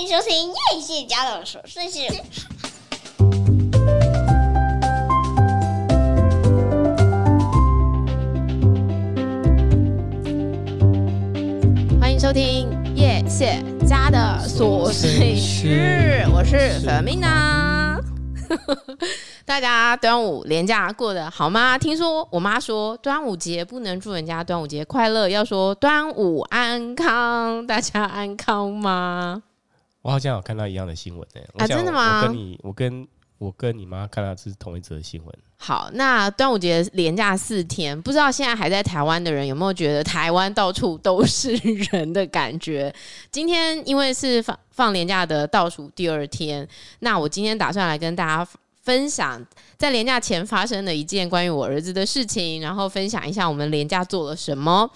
欢迎收听叶谢家的琐碎事。欢迎收听叶谢家的琐碎事。我是 Fermina。大家端午连假过得好吗？听说我妈说端午节不能祝人家端午节快乐，要说端午安康。大家安康吗？我好像有看到一样的新闻呢、欸。啊，真的吗？我跟你，我跟我跟你妈看到是同一则新闻。好，那端午节连假四天，不知道现在还在台湾的人有没有觉得台湾到处都是人的感觉？今天因为是放放连假的倒数第二天，那我今天打算来跟大家。分享在连假前发生的一件关于我儿子的事情，然后分享一下我们连假做了什么，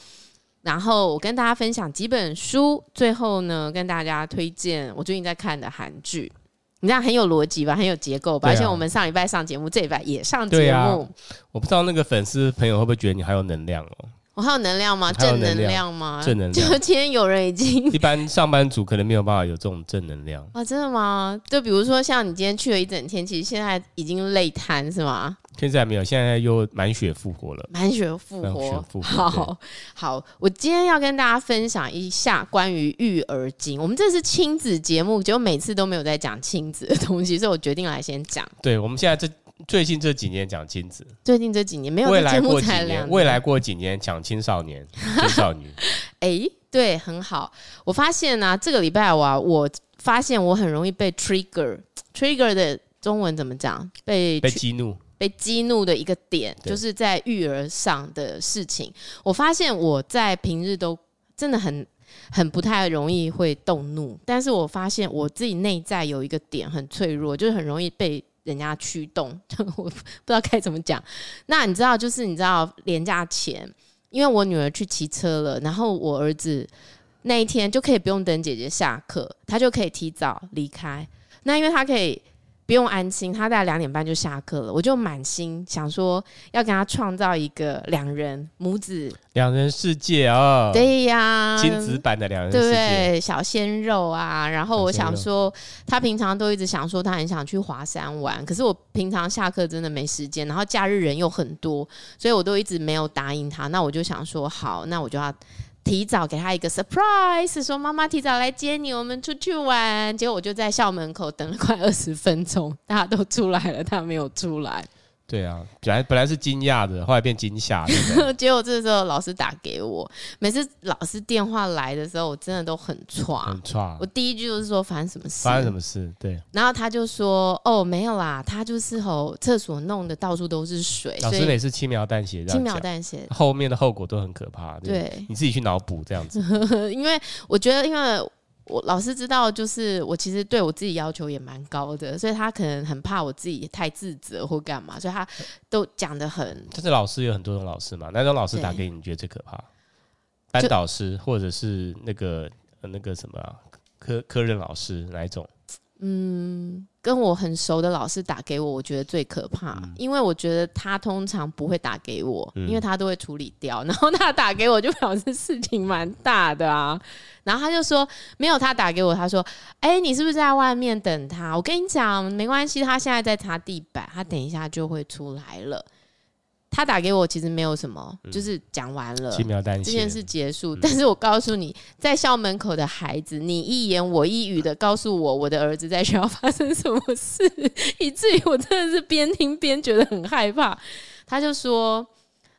然后我跟大家分享几本书，最后呢跟大家推荐我最近在看的韩剧。你这样很有逻辑吧，很有结构吧？而且我们上礼拜上节目，这礼拜也上节目。啊，我不知道那个粉丝朋友会不会觉得你还有能量哦。我还有能量吗？正能量吗？正能量。就今天有人已经，一般上班族可能没有办法有这种正能量啊？真的吗？就比如说像你今天去了一整天，其实现在已经累瘫是吗？现在没有，现在又满血复活了。满血复活，好好。我今天要跟大家分享一下关于育儿经。我们这是亲子节目，结果每次都没有在讲亲子的东西，所以我决定来先讲。对，我们现在这。最近这几年讲亲子，最近这几年没有。未来过几年，未来过几年讲青少年、青少女。哎、欸，对，很好。我发现呢、啊，这个礼拜我我发现我很容易被 trigger，trigger 的中文怎么讲？被被激怒，被激怒的一个点，就是在育儿上的事情。我发现我在平日都真的很很不太容易会动怒，但是我发现我自己内在有一个点很脆弱，就是很容易被。人家驱动，我不知道该怎么讲。那你知道，就是你知道，连假前，因为我女儿去骑车了，然后我儿子那一天就可以不用等姐姐下课，他就可以提早离开。那因为他可以。不用安心，他大概两点半就下课了。我就满心想说，要跟他创造一个两人母子两人世界哦。对呀，亲子版的两人世界，对，小鲜肉啊。然后我想说，他平常都一直想说他很想去华山玩，可是我平常下课真的没时间，然后假日人又很多，所以我都一直没有答应他。那我就想说，好，那我就要。提早给他一个 surprise，说妈妈提早来接你，我们出去玩。结果我就在校门口等了快二十分钟，大家都出来了，他没有出来。对啊，本来本来是惊讶的，后来变惊吓。结果这时候老师打给我，每次老师电话来的时候，我真的都很剉，很剉。我第一句就是说发生什么事？发生什么事？对。然后他就说：“哦，没有啦，他就是吼厕所弄得到处都是水。”老师也是轻描淡写，轻描淡写，后面的后果都很可怕。对，对你自己去脑补这样子。因为我觉得，因为。我老师知道，就是我其实对我自己要求也蛮高的，所以他可能很怕我自己太自责或干嘛，所以他都讲的很。但是老师有很多种老师嘛，哪种老师打给你，你觉得最可怕？班导师或者是那个那个什么、啊、科科任老师哪一种？嗯，跟我很熟的老师打给我，我觉得最可怕，嗯、因为我觉得他通常不会打给我，嗯、因为他都会处理掉。然后他打给我，就表示事情蛮大的啊。然后他就说没有，他打给我，他说：“哎、欸，你是不是在外面等他？我跟你讲，没关系，他现在在擦地板，他等一下就会出来了。”他打给我，其实没有什么，嗯、就是讲完了，轻描淡写，这件事结束。嗯、但是我告诉你，在校门口的孩子，你一言我一语的告诉我，我的儿子在学校发生什么事，以至于我真的是边听边觉得很害怕。他就说。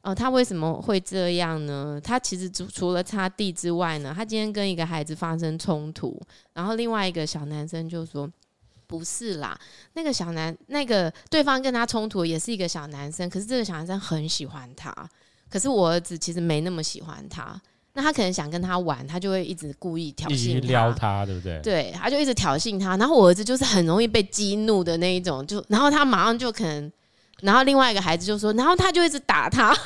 哦，他为什么会这样呢？他其实除除了擦地之外呢，他今天跟一个孩子发生冲突，然后另外一个小男生就说：“不是啦，那个小男那个对方跟他冲突也是一个小男生，可是这个小男生很喜欢他，可是我儿子其实没那么喜欢他，那他可能想跟他玩，他就会一直故意挑衅他，撩他，对不对？对，他就一直挑衅他，然后我儿子就是很容易被激怒的那一种，就然后他马上就可能。”然后另外一个孩子就说，然后他就一直打他，就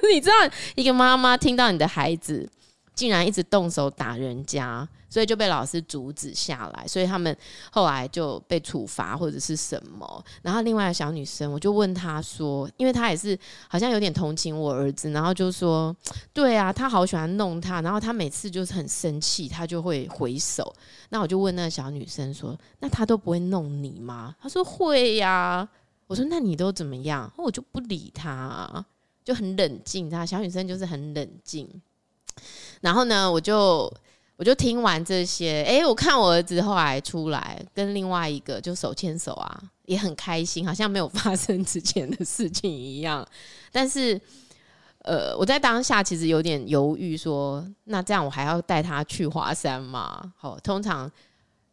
是你知道，一个妈妈听到你的孩子竟然一直动手打人家，所以就被老师阻止下来，所以他们后来就被处罚或者是什么。然后另外一个小女生，我就问她说，因为她也是好像有点同情我儿子，然后就说，对啊，他好喜欢弄他，然后他每次就是很生气，他就会回手。那我就问那个小女生说，那他都不会弄你吗？她说会呀。我说那你都怎么样？我就不理他，就很冷静。她小女生就是很冷静。然后呢，我就我就听完这些，哎，我看我儿子后来出来跟另外一个就手牵手啊，也很开心，好像没有发生之前的事情一样。但是，呃，我在当下其实有点犹豫说，说那这样我还要带他去华山吗？好，通常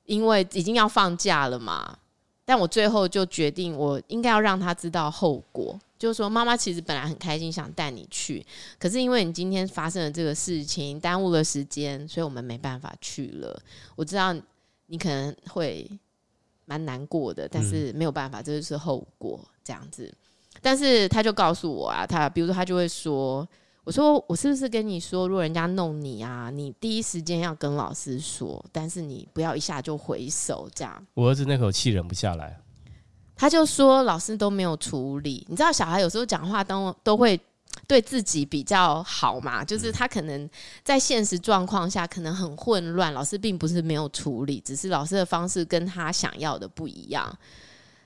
因为已经要放假了嘛，但我最后就决定，我应该要让他知道后果。就是说，妈妈其实本来很开心，想带你去，可是因为你今天发生了这个事情，耽误了时间，所以我们没办法去了。我知道你可能会蛮难过的，但是没有办法，这就是后果，这样子。但是他就告诉我啊，他比如说他就会说，我说我是不是跟你说，如果人家弄你啊，你第一时间要跟老师说，但是你不要一下就回手，这样。我儿子那口气忍不下来。他就说老师都没有处理，你知道小孩有时候讲话都都会对自己比较好嘛，就是他可能在现实状况下可能很混乱，老师并不是没有处理，只是老师的方式跟他想要的不一样。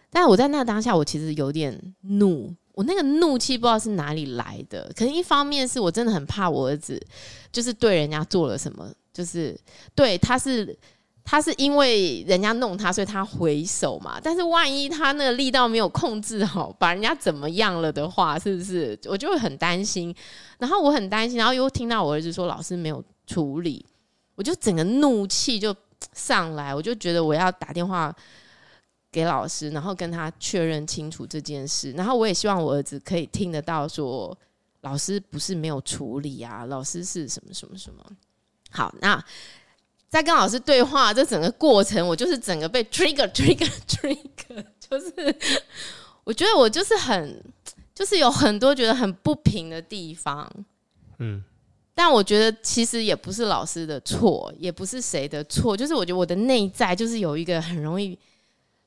但我在那个当下，我其实有点怒，我那个怒气不知道是哪里来的，可能一方面是我真的很怕我儿子就是对人家做了什么，就是对他是。他是因为人家弄他，所以他回手嘛。但是万一他那个力道没有控制好，把人家怎么样了的话，是不是？我就会很担心。然后我很担心，然后又听到我儿子说老师没有处理，我就整个怒气就上来，我就觉得我要打电话给老师，然后跟他确认清楚这件事。然后我也希望我儿子可以听得到说，老师不是没有处理啊，老师是什么什么什么。好，那。在跟老师对话这整个过程，我就是整个被 trigger trigger trigger，就是我觉得我就是很，就是有很多觉得很不平的地方，嗯，但我觉得其实也不是老师的错，也不是谁的错，就是我觉得我的内在就是有一个很容易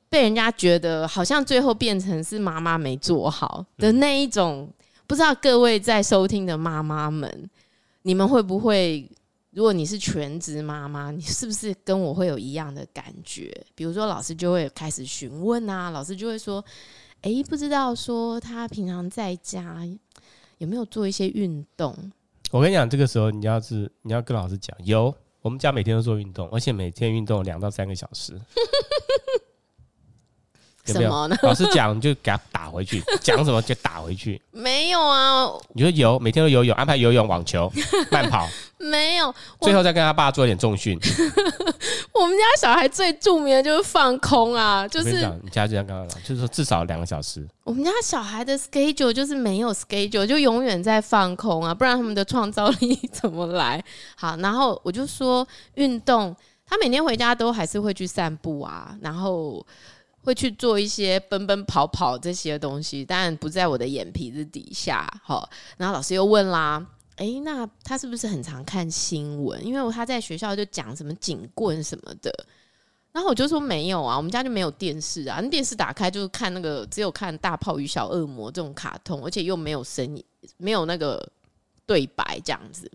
被人家觉得好像最后变成是妈妈没做好的那一种，不知道各位在收听的妈妈们，你们会不会？如果你是全职妈妈，你是不是跟我会有一样的感觉？比如说，老师就会开始询问啊，老师就会说：“诶，不知道说他平常在家有没有做一些运动？”我跟你讲，这个时候你要是你要跟老师讲，有，我们家每天都做运动，而且每天运动两到三个小时。有没有？什么呢？老师讲就给他打回去，讲什么就打回去。没有啊，你说有，每天都游泳，安排游泳、网球、慢跑。没有，最后再跟他爸做一点重训。我们家小孩最著名的就是放空啊，就是你家这样刚刚讲，就是说至少两个小时。我们家小孩的 schedule 就是没有 schedule，就永远在放空啊，不然他们的创造力怎么来？好，然后我就说运动，他每天回家都还是会去散步啊，然后。会去做一些奔奔跑跑这些东西，但不在我的眼皮子底下。好，然后老师又问啦，诶，那他是不是很常看新闻？因为他在学校就讲什么警棍什么的。然后我就说没有啊，我们家就没有电视啊，那电视打开就是看那个，只有看大炮与小恶魔这种卡通，而且又没有声音，没有那个对白这样子。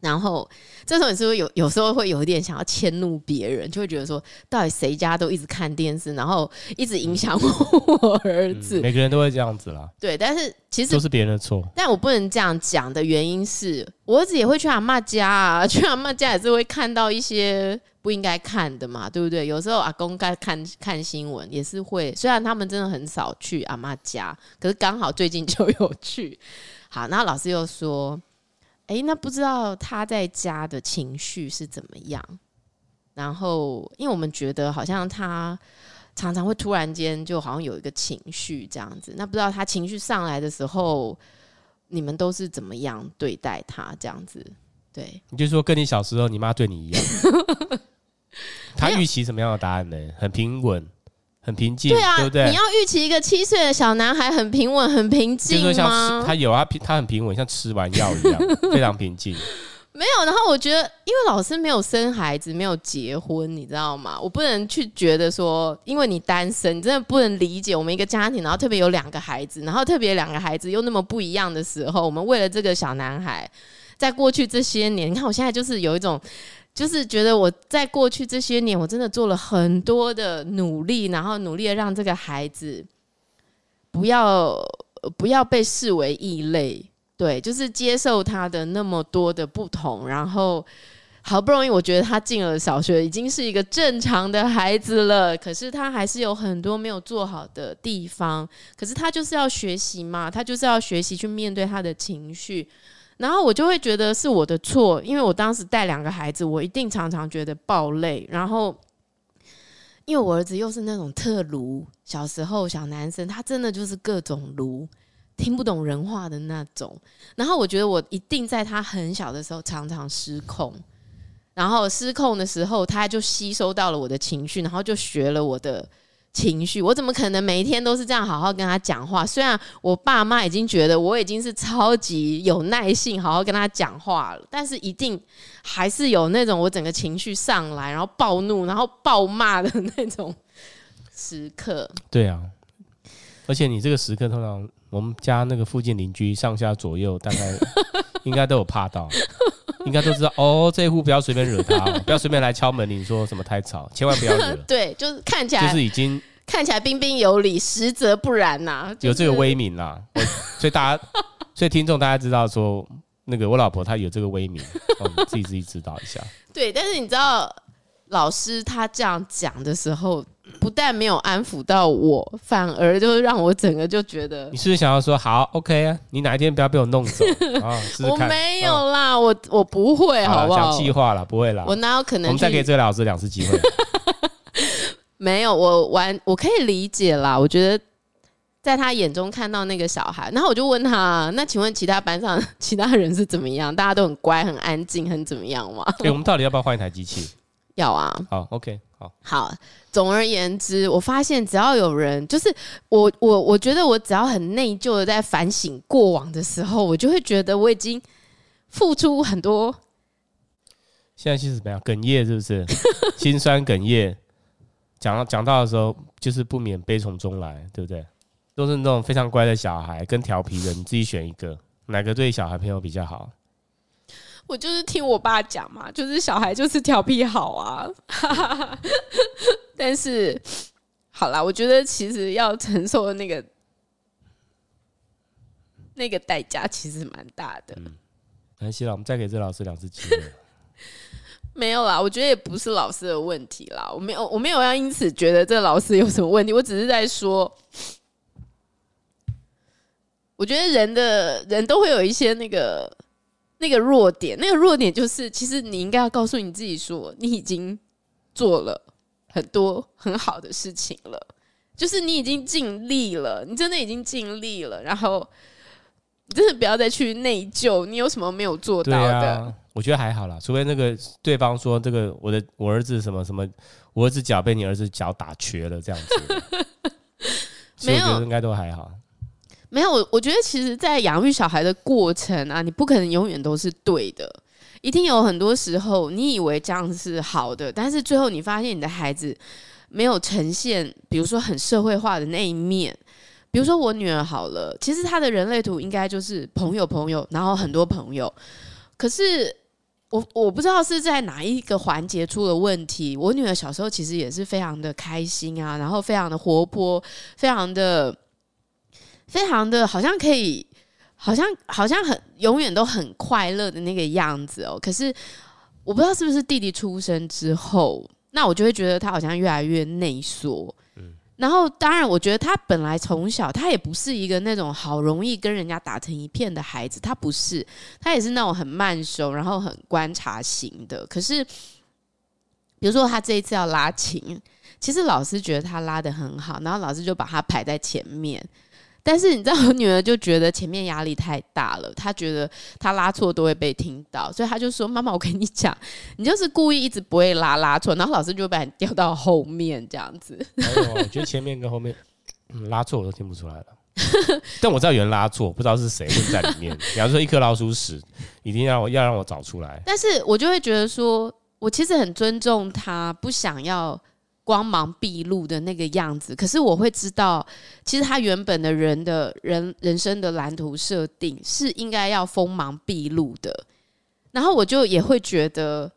然后这时候你是不是有有时候会有一点想要迁怒别人，就会觉得说，到底谁家都一直看电视，然后一直影响我儿子。嗯，每个人都会这样子啦。对，但是其实都是别人的错。但我不能这样讲的原因是，我儿子也会去阿妈家啊，去阿妈家也是会看到一些不应该看的嘛，对不对？有时候阿公该看看新闻也是会，虽然他们真的很少去阿妈家，可是刚好最近就有去。好，然后老师又说。诶，那不知道他在家的情绪是怎么样？然后，因为我们觉得好像他常常会突然间就好像有一个情绪这样子。那不知道他情绪上来的时候，你们都是怎么样对待他这样子？对，你就说跟你小时候你妈对你一样，他预期什么样的答案呢？很平稳。很平静，对啊，对不对？你要预期一个七岁的小男孩很平稳、很平静吗？他有啊，他很平稳，像吃完药一样，非常平静。没有，然后我觉得，因为老师没有生孩子，没有结婚，你知道吗？我不能去觉得说，因为你单身，你真的不能理解我们一个家庭，然后特别有两个孩子，然后特别两个孩子又那么不一样的时候，我们为了这个小男孩，在过去这些年，你看我现在就是有一种，就是觉得我在过去这些年，我真的做了很多的努力，然后努力的让这个孩子不要不要被视为异类。对，就是接受他的那么多的不同，然后好不容易，我觉得他进了小学，已经是一个正常的孩子了。可是他还是有很多没有做好的地方。可是他就是要学习嘛，他就是要学习去面对他的情绪。然后我就会觉得是我的错，因为我当时带两个孩子，我一定常常觉得爆累。然后因为我儿子又是那种特卢，小时候小男生，他真的就是各种卢。听不懂人话的那种，然后我觉得我一定在他很小的时候常常失控，然后失控的时候他就吸收到了我的情绪，然后就学了我的情绪。我怎么可能每一天都是这样好好跟他讲话？虽然我爸妈已经觉得我已经是超级有耐性好好跟他讲话了，但是一定还是有那种我整个情绪上来，然后暴怒，然后暴骂的那种时刻。对啊，而且你这个时刻通常。我们家那个附近邻居上下左右大概 应该都有怕到，应该都知道哦。这一户不要随便惹他，哦，不要随便来敲门。你说什么太吵，千万不要惹。对，就是看起来就是已经看起来彬彬有礼，实则不然呐，啊就是。有这个威名啦，所以大家，所以听众大家知道说，那个我老婆她有这个威名，哦，自己自己知道一下。对，但是你知道老师他这样讲的时候。不但没有安抚到我，反而就让我整个就觉得，你是不是想要说好，OK 啊？你哪一天不要被我弄走 啊？试试我没有啦，哦、我我不会，好不好？讲气话了，不会啦。我哪有可能？我们再给这个老师两次机会。没有，我玩，我可以理解啦。我觉得在他眼中看到那个小孩，然后我就问他：那请问其他班上 其他人是怎么样？大家都很乖、很安静、很怎么样吗？哎、欸，我们到底要不要换一台机器？要啊。好，OK。好，好，总而言之，我发现只要有人，就是我，我，我觉得我只要很内疚的在反省过往的时候，我就会觉得我已经付出很多。现在是怎么样？哽咽是不是？心酸哽咽。讲到讲到的时候，就是不免悲从中来，对不对？都是那种非常乖的小孩跟调皮的，你自己选一个，哪个对小孩朋友比较好？我就是听我爸讲嘛，就是小孩就是调皮好啊，但是好啦，我觉得其实要承受的那个那个代价其实蛮大的。嗯，没关系了，我们再给这老师两次机会。没有啦，我觉得也不是老师的问题啦，我没有我没有要因此觉得这老师有什么问题，我只是在说，我觉得人的人都会有一些那个。那个弱点，那个弱点就是，其实你应该要告诉你自己说，你已经做了很多很好的事情了，就是你已经尽力了，你真的已经尽力了，然后你真的不要再去内疚，你有什么没有做到的？啊，我觉得还好啦，除非那个对方说这个我的我儿子什么什么，我儿子脚被你儿子脚打瘸了这样子，所以我觉得应该都还好。没有，我觉得其实，在养育小孩的过程啊，你不可能永远都是对的，一定有很多时候，你以为这样是好的，但是最后你发现你的孩子没有呈现，比如说很社会化的那一面。比如说我女儿好了，其实她的人类图应该就是朋友朋友，然后很多朋友。可是我我不知道是在哪一个环节出了问题。我女儿小时候其实也是非常的开心啊，然后非常的活泼，非常的。非常的好像可以，好像好像很永远都很快乐的那个样子哦。可是我不知道是不是弟弟出生之后，那我就会觉得他好像越来越内缩。嗯。然后当然，我觉得他本来从小他也不是一个那种好容易跟人家打成一片的孩子，他不是，他也是那种很慢熟，然后很观察型的。可是，比如说他这一次要拉琴，其实老师觉得他拉得很好，然后老师就把他排在前面。但是你知道，我女儿就觉得前面压力太大了，她觉得她拉错都会被听到，所以她就说：“妈妈，我跟你讲，你就是故意一直不会拉拉错，然后老师就把你调到后面这样子。”，我觉得前面跟后面、拉错我都听不出来了。但我知道有人拉错，不知道是谁会在里面。比方说一颗老鼠屎，一定要要让我找出来。但是我就会觉得说，我其实很尊重他，不想要光芒毕露的那个样子。可是我会知道，其实他原本的人的人人生的蓝图设定是应该要锋芒毕露的。然后我就也会觉得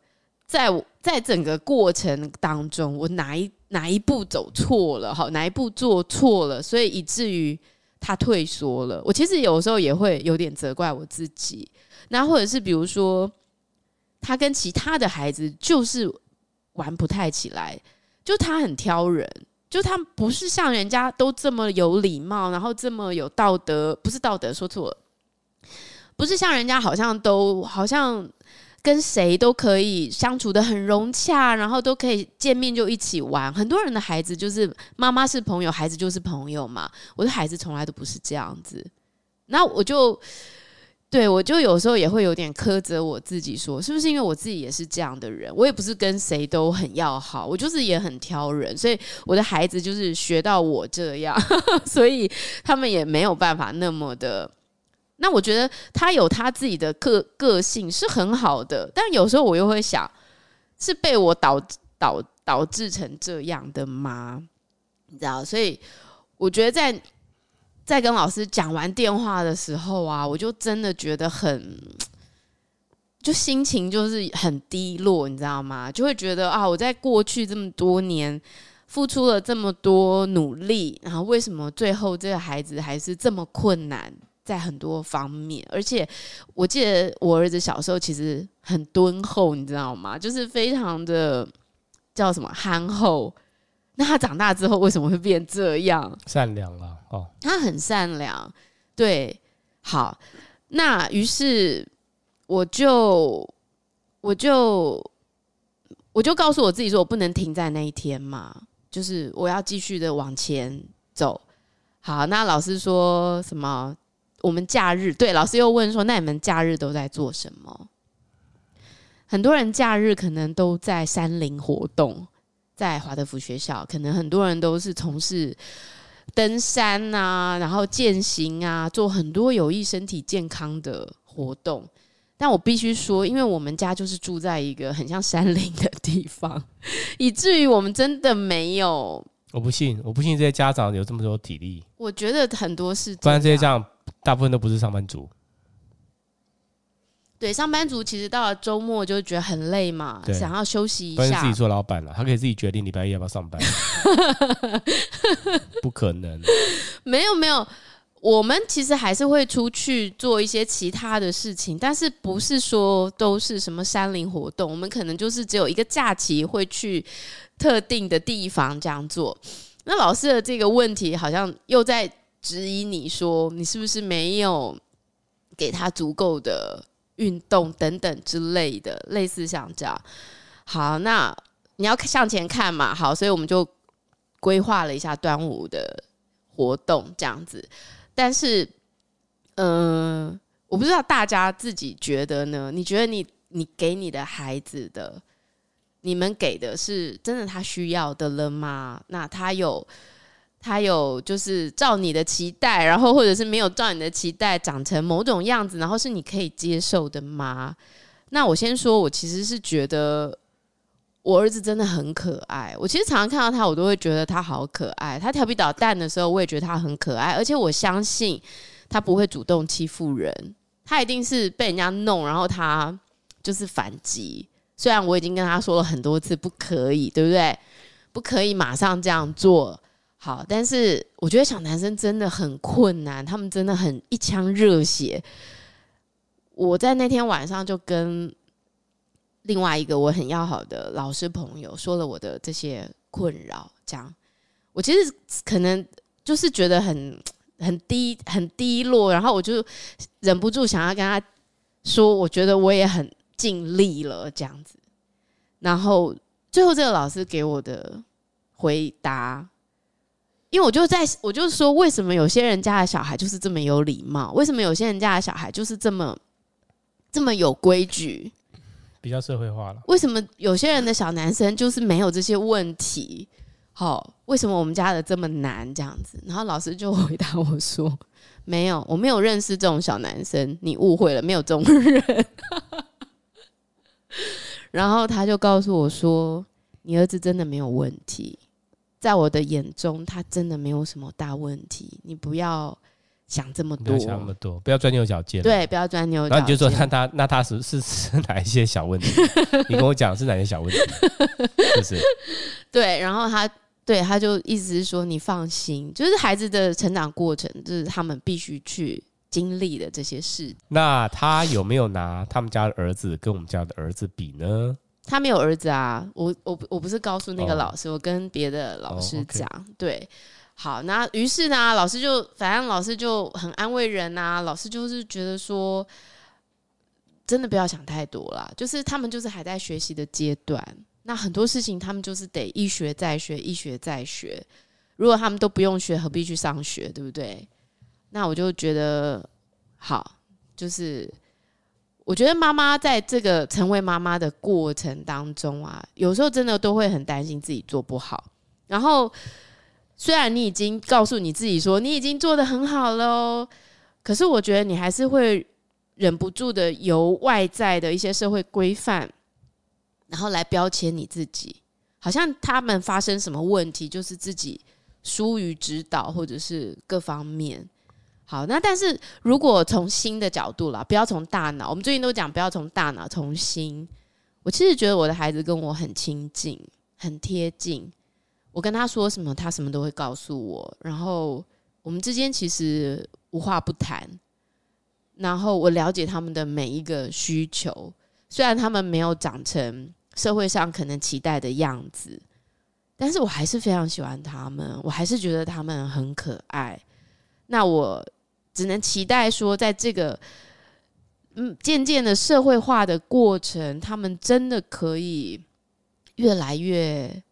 在，在在整个过程当中，我哪一哪一步走错了，好，哪一步做错了，所以以至于他退缩了。我其实有时候也会有点责怪我自己。那或者是比如说，他跟其他的孩子就是玩不太起来，就他很挑人，就他不是像人家都这么有礼貌，然后这么有道德，不是道德，说错了。不是像人家好像都好像跟谁都可以相处得很融洽，然后都可以见面就一起玩。很多人的孩子就是妈妈是朋友，孩子就是朋友嘛。我的孩子从来都不是这样子。那我就对我就有时候也会有点苛责我自己说，说是不是因为我自己也是这样的人？我也不是跟谁都很要好，我就是也很挑人，所以我的孩子就是学到我这样，所以他们也没有办法那么的。那我觉得他有他自己的个个性是很好的，但有时候我又会想，是被我导导导致成这样的吗？你知道，所以我觉得在在跟老师讲完电话的时候啊，我就真的觉得很，就心情就是很低落，你知道吗？就会觉得啊，我在过去这么多年付出了这么多努力，然后为什么最后这个孩子还是这么困难？在很多方面，而且我记得我儿子小时候其实很敦厚，你知道吗？就是非常的叫什么憨厚。那他长大之后为什么会变这样？善良了哦，他很善良。对，好，那于是我就我就我就告诉我自己说，我不能停在那一天嘛，就是我要继续的往前走。好，那老师说什么？我们假日，对，老师又问说：“那你们假日都在做什么？”很多人假日可能都在山林活动，在华德福学校，可能很多人都是从事登山啊，然后健行啊，做很多有益身体健康的活动。但我必须说，因为我们家就是住在一个很像山林的地方，以至于我们真的没有。我不信，我不信这些家长有这么多体力。我觉得很多是，不然这些家长。大部分都不是上班族，对，上班族其实到了周末就觉得很累嘛，想要休息一下。自己做老板了，他可以自己决定礼拜一要不要上班。不可能，没有没有，我们其实还是会出去做一些其他的事情，但是不是说都是什么山林活动，我们可能就是只有一个假期会去特定的地方这样做。那老师的这个问题好像又在。质疑你说你是不是没有给他足够的运动等等之类的，类似像这样。好，那你要向前看嘛。好，所以我们就规划了一下端午的活动这样子。但是，嗯、我不知道大家自己觉得呢？你觉得你你给你的孩子的，你们给的是真的他需要的了吗？那他有？他有就是照你的期待，然后或者是没有照你的期待长成某种样子，然后是你可以接受的吗？那我先说，我其实是觉得我儿子真的很可爱。我其实常常看到他，我都会觉得他好可爱。他调皮捣蛋的时候，我也觉得他很可爱。而且我相信他不会主动欺负人，他一定是被人家弄，然后他就是反击。虽然我已经跟他说了很多次不可以，对不对？不可以马上这样做。好，但是我觉得小男生真的很困难，他们真的很一腔热血。我在那天晚上就跟另外一个我很要好的老师朋友说了我的这些困扰，这样我其实可能就是觉得很很低很低落，然后我就忍不住想要跟他说，我觉得我也很尽力了这样子。然后最后这个老师给我的回答。因为我就在，我就说，为什么有些人家的小孩就是这么有礼貌？为什么有些人家的小孩就是这么这么有规矩？比较社会化了。为什么有些人的小男生就是没有这些问题？好，为什么我们家的这么难这样子？然后老师就回答我说：“没有，我没有认识这种小男生，你误会了，没有这种人。”然后他就告诉我说：“你儿子真的没有问题，在我的眼中，他真的没有什么大问题，你不要。”想这么多，不要想那么多，不要钻牛角尖。对，不要钻牛角尖。然后你就说，那他那他是是是哪一些小问题？你跟我讲是哪些小问题？就是 对，然后他对他就意思是说，你放心，就是孩子的成长过程，就是他们必须去经历的这些事。那他有没有拿他们家的儿子跟我们家的儿子比呢？他没有儿子啊，我我我不是告诉那个老师，哦、我跟别的老师讲，哦 okay、对。好，那于是呢，老师就反正老师就很安慰人呐。老师就是觉得说，真的不要想太多啦，就是他们就是还在学习的阶段，那很多事情他们就是得一学再学，一学再学。如果他们都不用学，何必去上学，对不对？那我就觉得好，就是我觉得妈妈在这个成为妈妈的过程当中啊，有时候真的都会很担心自己做不好，然后。虽然你已经告诉你自己说你已经做得很好了，可是我觉得你还是会忍不住的由外在的一些社会规范，然后来标签你自己，好像他们发生什么问题就是自己疏于指导或者是各方面。好，那但是如果从心的角度啦，不要从大脑，我们最近都讲不要从大脑，从心。我其实觉得我的孩子跟我很亲近，很贴近。我跟他说什么，他什么都会告诉我。然后我们之间其实无话不谈。然后我了解他们的每一个需求，虽然他们没有长成社会上可能期待的样子，但是我还是非常喜欢他们，我还是觉得他们很可爱。那我只能期待说，在这个嗯渐渐的社会化的过程，他们真的可以越来越。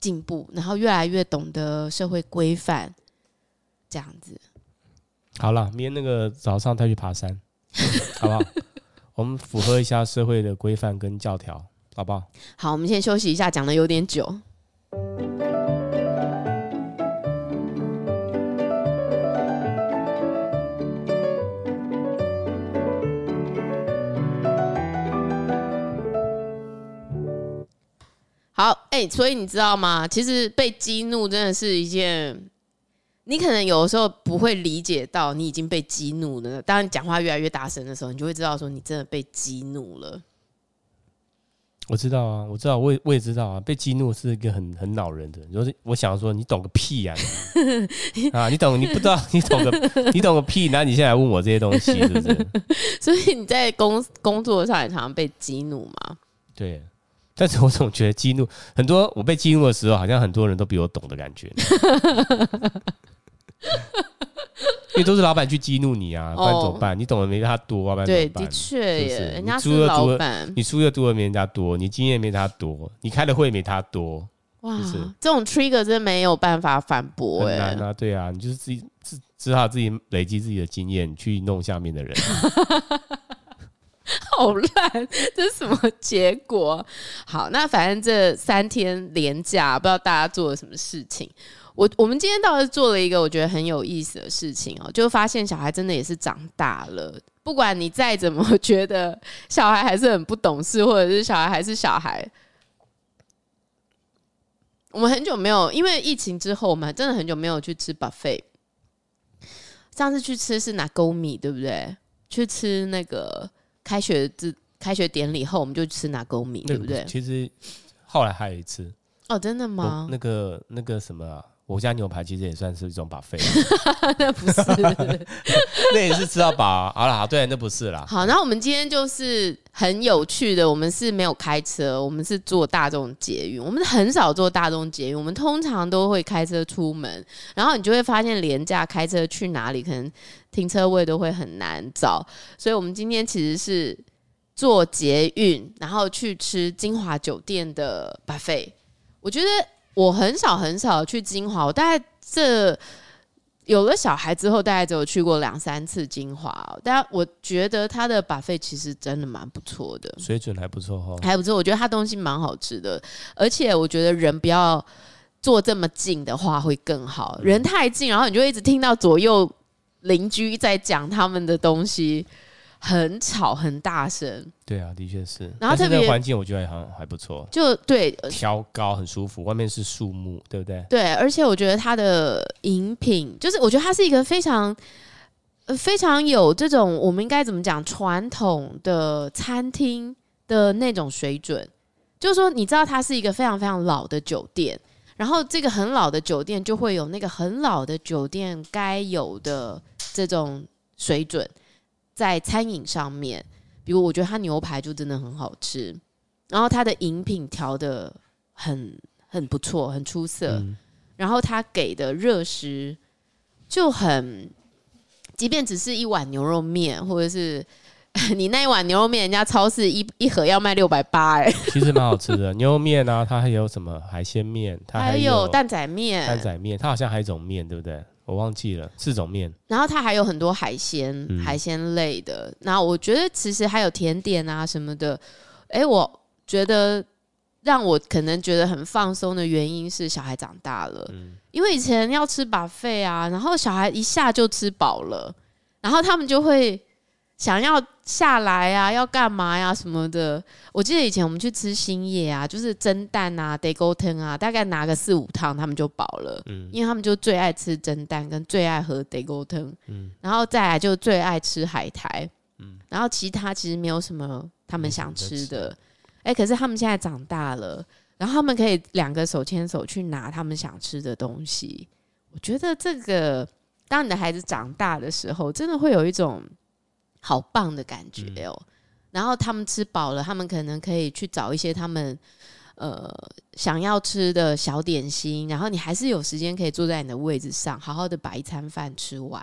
进步，然后越来越懂得社会规范，这样子。好了，明天那个早上他去爬山，好不好？我们符合一下社会的规范跟教条，好不好？好，我们先休息一下，讲的有点久。好，哎、欸，所以你知道吗？其实被激怒真的是一件，你可能有的时候不会理解到你已经被激怒了。当你讲话越来越大声的时候，你就会知道说你真的被激怒了。我知道啊，我知道，我也我也知道啊，被激怒是一个很很恼人的。就是我想说，你懂个屁呀、啊！啊，你懂？你不知道？你懂个？你懂个屁？然后你现在问我这些东西，是不是？所以你在工工作上也常常被激怒吗？对。但是我总觉得激怒很多，我被激怒的时候，好像很多人都比我懂的感觉，因为都是老板去激怒你啊，不然怎么办？你懂得没他多啊？对，的确耶，人家是老板，你书又读的没人家多，你经验没他多，你开的会没他多，哇，这种 trigger 真没有办法反驳，哎，很难啊，对啊，你就是自己自只好自己累积自己的经验去弄下面的人。好烂，这是什么结果？好，那反正这三天连假，不知道大家做了什么事情。我我们今天倒是做了一个我觉得很有意思的事情哦，就发现小孩真的也是长大了。不管你再怎么觉得小孩还是很不懂事，或者是小孩还是小孩，我们很久没有，因为疫情之后，我们真的很久没有去吃 buffet。上次去吃是拿勾米，对不对？去吃那个。开学之开学典礼后，我们就吃拿勾米，对不对？其实后来还有一次哦，真的吗？那个那个什么、啊，我家牛排其实也算是一种 buffet，那不是，那也是吃到饱。好了，好，对，那不是啦。好，然后我们今天就是很有趣的，我们是没有开车，我们是坐大众捷运，我们很少坐大众捷运，我们通常都会开车出门，然后你就会发现廉价开车去哪里可能。停车位都会很难找，所以我们今天其实是坐捷运，然后去吃金华酒店的 buffet。我觉得我很少很少去金华，我大概这有了小孩之后，大概只有去过两三次金华。但我觉得他的 buffet 其实真的蛮不错的，水准还不错哈，还不错。我觉得他东西蛮好吃的，而且我觉得人不要坐这么近的话会更好。人太近，然后你就一直听到左右邻居在讲他们的东西。很吵，很大声。对啊，的确是。然后特别环境，我觉得好像还不错。就对，挑高很舒服，外面是树木，对不对？对，而且我觉得它的饮品，就是我觉得它是一个非常、呃、非常有这种我们应该怎么讲传统的餐厅的那种水准。就是说，你知道它是一个非常非常老的酒店，然后这个很老的酒店就会有那个很老的酒店该有的这种水准。在餐饮上面，比如我觉得他牛排就真的很好吃，然后他的饮品调的很很不错，很出色，嗯、然后他给的热食就很，即便只是一碗牛肉面，或者是 你那一碗牛肉面，人家超市一一盒要卖六百八，哎，其实蛮好吃的牛肉面啊，它还有什么海鲜面，它还有，还有蛋仔面，蛋仔面，它好像还有一种面，对不对？我忘记了四种面，然后它还有很多海鲜，嗯、海鲜类的。那我觉得其实还有甜点啊什么的。哎，我觉得让我可能觉得很放松的原因是小孩长大了，嗯、因为以前要吃 buffet 啊，然后小孩一下就吃饱了，然后他们就会。想要下来啊，要干嘛呀、啊？什么的？我记得以前我们去吃新叶啊，就是蒸蛋啊、地沟汤啊，大概拿个四五趟，他们就饱了。嗯，因为他们就最爱吃蒸蛋，跟最爱喝地沟汤。嗯，然后再来就最爱吃海苔。嗯，然后其他其实没有什么他们想吃的。哎、可是他们现在长大了，然后他们可以两个手牵手去拿他们想吃的东西。我觉得这个，当你的孩子长大的时候，真的会有一种。好棒的感觉哦！嗯、然后他们吃饱了，他们可能可以去找一些他们呃想要吃的小点心，然后你还是有时间可以坐在你的位置上，好好的把一餐饭吃完。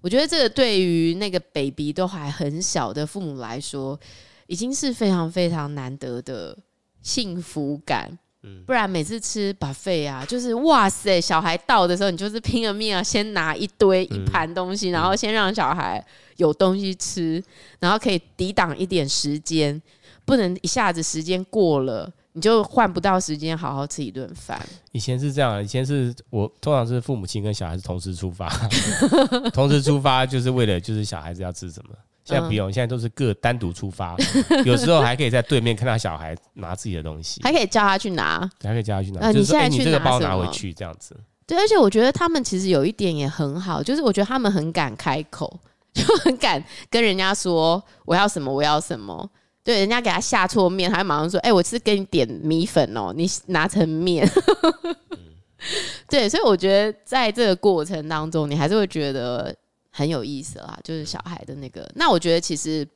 我觉得这个对于那个 baby 都还很小的父母来说，已经是非常非常难得的幸福感。不然每次吃 buffet 啊，就是哇塞，小孩到的时候，你就是拼了命啊，先拿一堆一盘东西，然后先让小孩有东西吃，然后可以抵挡一点时间，不能一下子时间过了，你就换不到时间好好吃一顿饭。以前是这样，以前是我通常是父母亲跟小孩子同时出发，同时出发就是为了就是小孩子要吃什么。现在不用，现在都是各单独出发，有时候还可以在对面看到小孩拿自己的东西，还可以叫他去拿，还可以叫他去拿。你现在你这个包拿回去这样子。对，而且我觉得他们其实有一点也很好，就是我觉得他们很敢开口，就很敢跟人家说我要什么，我要什么。对，人家给他下错面，他马上说：“哎，我是给你点米粉哦，你拿成面。”对，所以我觉得在这个过程当中，你还是会觉得。很有意思啦，就是小孩的那个。那我觉得其实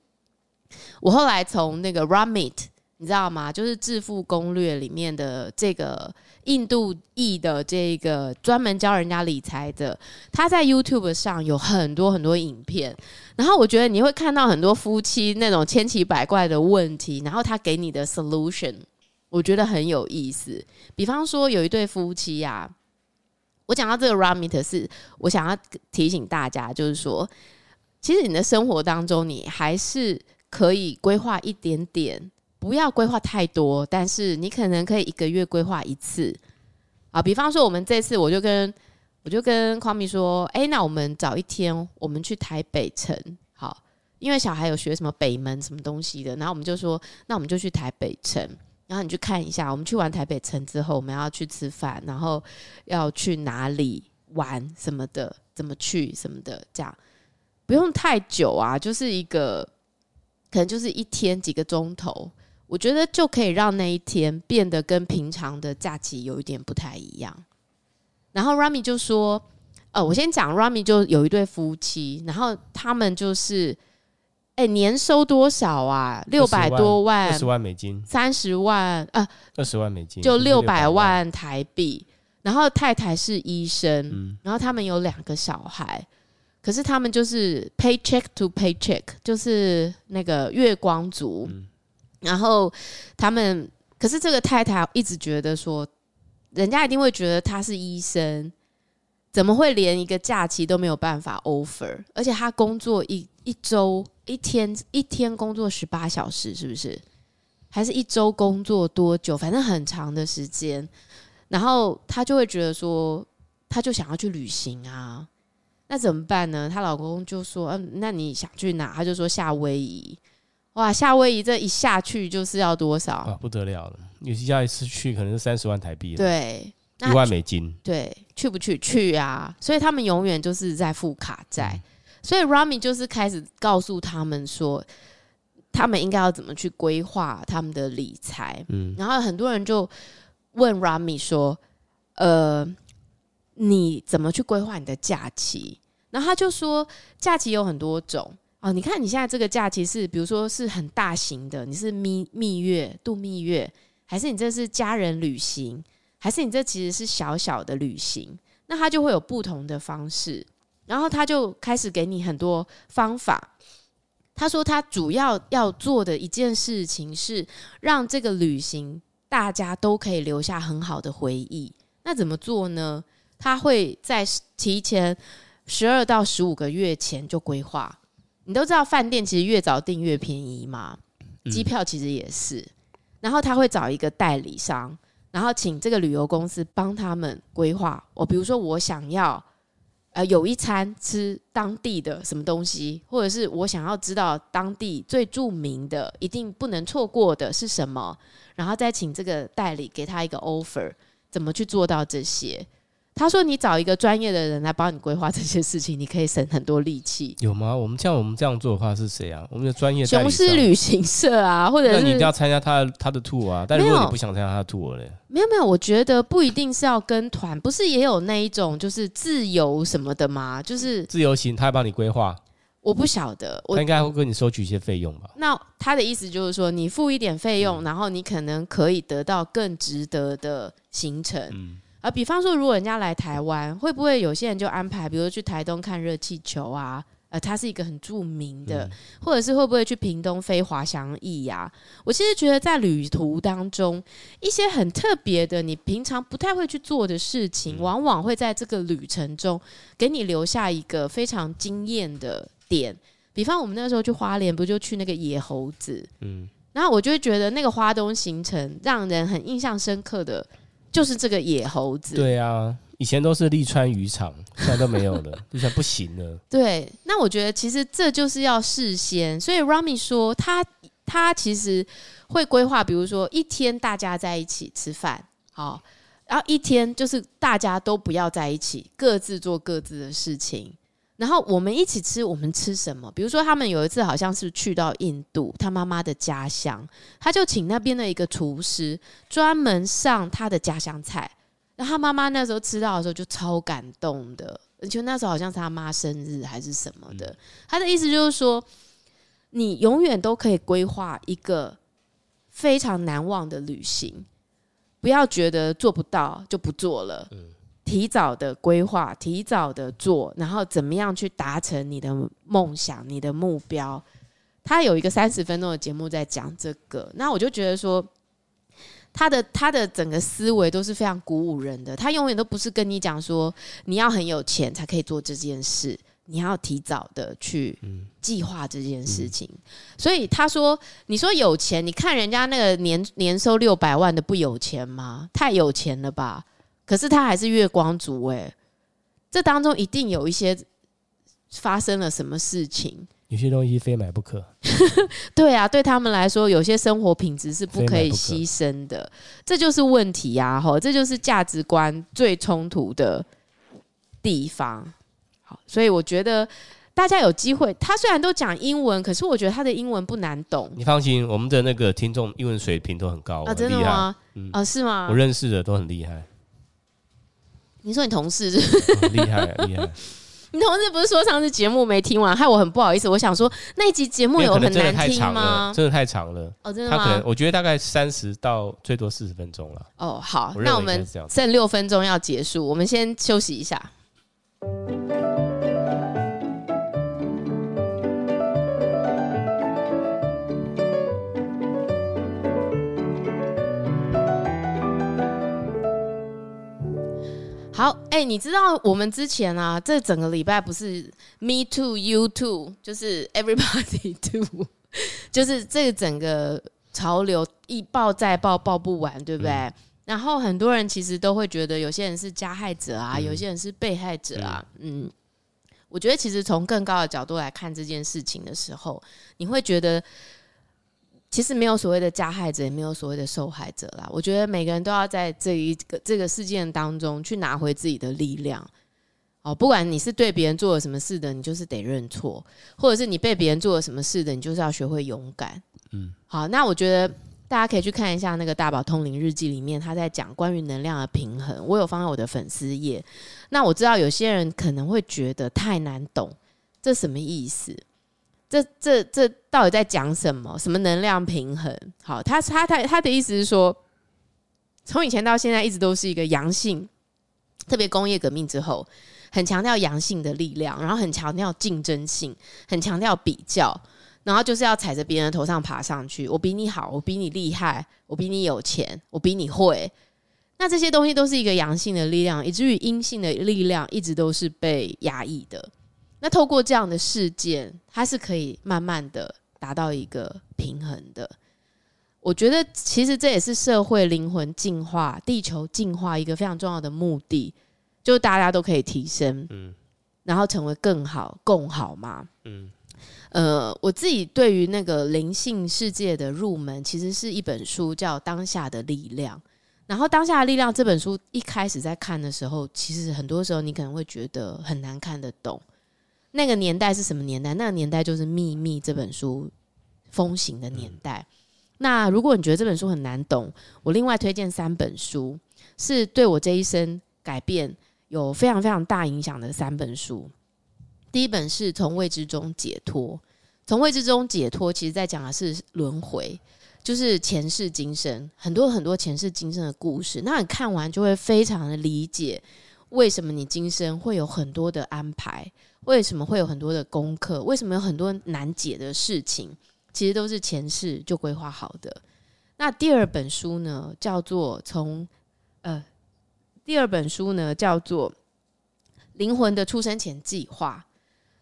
我后来从那个 Ramit，你知道吗？就是《致富攻略》里面的这个印度裔的这个专门教人家理财的，他在 YouTube 上有很多很多影片。然后我觉得你会看到很多夫妻那种千奇百怪的问题，然后他给你的 solution，我觉得很有意思。比方说有一对夫妻呀、啊。我讲到这个 Ramit 是我想要提醒大家，就是说，其实你的生活当中，你还是可以规划一点点，不要规划太多，但是你可能可以一个月规划一次啊。比方说，我们这次我就跟我就跟 Kwame 说，哎，那我们找一天，我们去台北城，好，因为小孩有学什么北门什么东西的，然后我们就说，那我们就去台北城。然后你去看一下，我们去完台北城之后，我们要去吃饭，然后要去哪里玩什么的，怎么去什么的，这样不用太久啊，就是一个可能就是一天几个钟头，我觉得就可以让那一天变得跟平常的假期有一点不太一样。然后 Rami 就说：“呃，我先讲 Rami 就有一对夫妻，然后他们就是。”哎，年收多少啊？六百多万，二十万美金，三十万啊，二十万美金，就六百万台币。然后太太是医生，嗯、然后他们有两个小孩，可是他们就是 paycheck to paycheck，就是那个月光族。嗯、然后他们，可是这个太太一直觉得说，人家一定会觉得他是医生，怎么会连一个假期都没有办法 offer？而且他工作一一周。一天一天工作十八小时，是不是？还是一周工作多久？反正很长的时间。然后她就会觉得说，她就想要去旅行啊，那怎么办呢？她老公就说，嗯，那你想去哪？她就说夏威夷。哇，夏威夷这一下去就是要多少？啊，不得了了！有些下一次去可能是三十万台币，对，一万美金。对，去不去？去啊！所以他们永远就是在付卡债。嗯所以 Rami 就是开始告诉他们说，他们应该要怎么去规划他们的理财。嗯，然后很多人就问 Rami 说：“呃，你怎么去规划你的假期？”然后他就说：“假期有很多种哦，你看你现在这个假期是，比如说是很大型的，你是蜜蜜月度蜜月，还是你这是家人旅行，还是你这其实是小小的旅行？那他就会有不同的方式。”然后他就开始给你很多方法。他说他主要要做的一件事情是让这个旅行大家都可以留下很好的回忆。那怎么做呢？他会在提前十二到十五个月前就规划。你都知道饭店其实越早订越便宜嘛，机票其实也是。然后他会找一个代理商，然后请这个旅游公司帮他们规划。我比如说我想要。呃，有一餐吃当地的什么东西，或者是我想要知道当地最著名的、一定不能错过的是什么，然后再请这个代理给他一个 offer，怎么去做到这些？他说：“你找一个专业的人来帮你规划这些事情，你可以省很多力气。”有吗？我们像我们这样做的话是谁啊？我们的专业雄狮旅行社啊，或者是你一定要参加他他的 tour 啊。但如果你不想参加他的 tour 嘞，没有没有，我觉得不一定是要跟团，不是也有那一种就是自由什么的吗？就是自由行，他会帮你规划。我不晓得，我他应该会跟你收取一些费用吧？那他的意思就是说，你付一点费用，嗯，然后你可能可以得到更值得的行程。嗯。啊，比方说，如果人家来台湾，会不会有些人就安排，比如说去台东看热气球啊？呃，它是一个很著名的，嗯、或者是会不会去屏东飞滑翔翼呀？我其实觉得在旅途当中，一些很特别的，你平常不太会去做的事情，嗯、往往会在这个旅程中给你留下一个非常惊艳的点。比方我们那时候去花莲，不就去那个野猴子？嗯，然后我就会觉得那个花东行程让人很印象深刻的。就是这个野猴子，对啊，以前都是利川渔场，现在都没有了，现在不行了。对，那我觉得其实这就是要事先，所以 Rami 说他他其实会规划，比如说一天大家在一起吃饭，好，然后一天就是大家都不要在一起，各自做各自的事情。然后我们一起吃，我们吃什么？比如说，他们有一次好像是去到印度，他妈妈的家乡，他就请那边的一个厨师专门上他的家乡菜。然后他妈妈那时候吃到的时候就超感动的，而且那时候好像是他妈生日还是什么的。他的意思就是说，你永远都可以规划一个非常难忘的旅行，不要觉得做不到就不做了。嗯提早的规划，提早的做，然后怎么样去达成你的梦想、你的目标？他有一个三十分钟的节目在讲这个，那我就觉得说，他的他的整个思维都是非常鼓舞人的。他永远都不是跟你讲说你要很有钱才可以做这件事，你要提早的去计划这件事情。所以他说：“你说有钱，你看人家那个年年收六百万的不有钱吗？太有钱了吧？”可是他还是月光族哎，这当中一定有一些发生了什么事情。有些东西非买不可。对啊，对他们来说，有些生活品质是不可以牺牲的，这就是问题呀！吼，这就是价值观最冲突的地方。好，所以我觉得大家有机会，他虽然都讲英文，可是我觉得他的英文不难懂。你放心，我们的那个听众英文水平都很高啊，真的吗？嗯，啊，是吗？我认识的都很厉害。你说你同事厉害 厉害！你同事不是说上次节目没听完，害我很不好意思。我想说那一集节目有很难听吗？真的太长了哦，真的吗？他可能我觉得大概三十到最多四十分钟了。哦，好，那我们剩六分钟要结束，我们先休息一下。好，哎、欸，你知道我们之前啊，这整个礼拜不是 Me too, You too，就是 Everybody too，就是这个整个潮流一爆再爆，爆不完，对不对？嗯、然后很多人其实都会觉得，有些人是加害者啊，嗯、有些人是被害者啊。嗯，嗯，我觉得其实从更高的角度来看这件事情的时候，你会觉得其实没有所谓的加害者，也没有所谓的受害者啦。我觉得每个人都要在这一个这个事件当中去拿回自己的力量。哦，不管你是对别人做了什么事的，你就是得认错；或者是你被别人做了什么事的，你就是要学会勇敢。嗯，好，那我觉得。大家可以去看一下那个《大宝通灵日记》里面，他在讲关于能量的平衡。我有放在我的粉丝页。那我知道有些人可能会觉得太难懂，这什么意思？这这这到底在讲什么？什么能量平衡？好，他他他他的意思是说，从以前到现在一直都是一个阳性，特别工业革命之后，很强调阳性的力量，然后很强调竞争性，很强调比较。然后就是要踩着别人的头上爬上去，我比你好，我比你厉害，我比你有钱，我比你会。那这些东西都是一个阳性的力量，以至于阴性的力量一直都是被压抑的。那透过这样的事件，它是可以慢慢的达到一个平衡的。我觉得其实这也是社会灵魂进化、地球进化一个非常重要的目的，就大家都可以提升，嗯，然后成为更好、共好嘛，嗯。呃，我自己对于那个灵性世界的入门，其实是一本书叫《当下的力量》。然后，《当下的力量》这本书一开始在看的时候，其实很多时候你可能会觉得很难看得懂。那个年代是什么年代？那个年代就是《秘密》这本书风行的年代。那如果你觉得这本书很难懂，我另外推荐三本书，是对我这一生改变有非常非常大影响的三本书。第一本是从未知中解脱，从未知中解脱，其实在讲的是轮回，就是前世今生，很多很多前世今生的故事。那你看完就会非常的理解，为什么你今生会有很多的安排，为什么会有很多的功课，为什么有很多难解的事情，其实都是前世就规划好的。那第二本书呢，叫做从呃，第二本书呢叫做灵魂的出生前计划。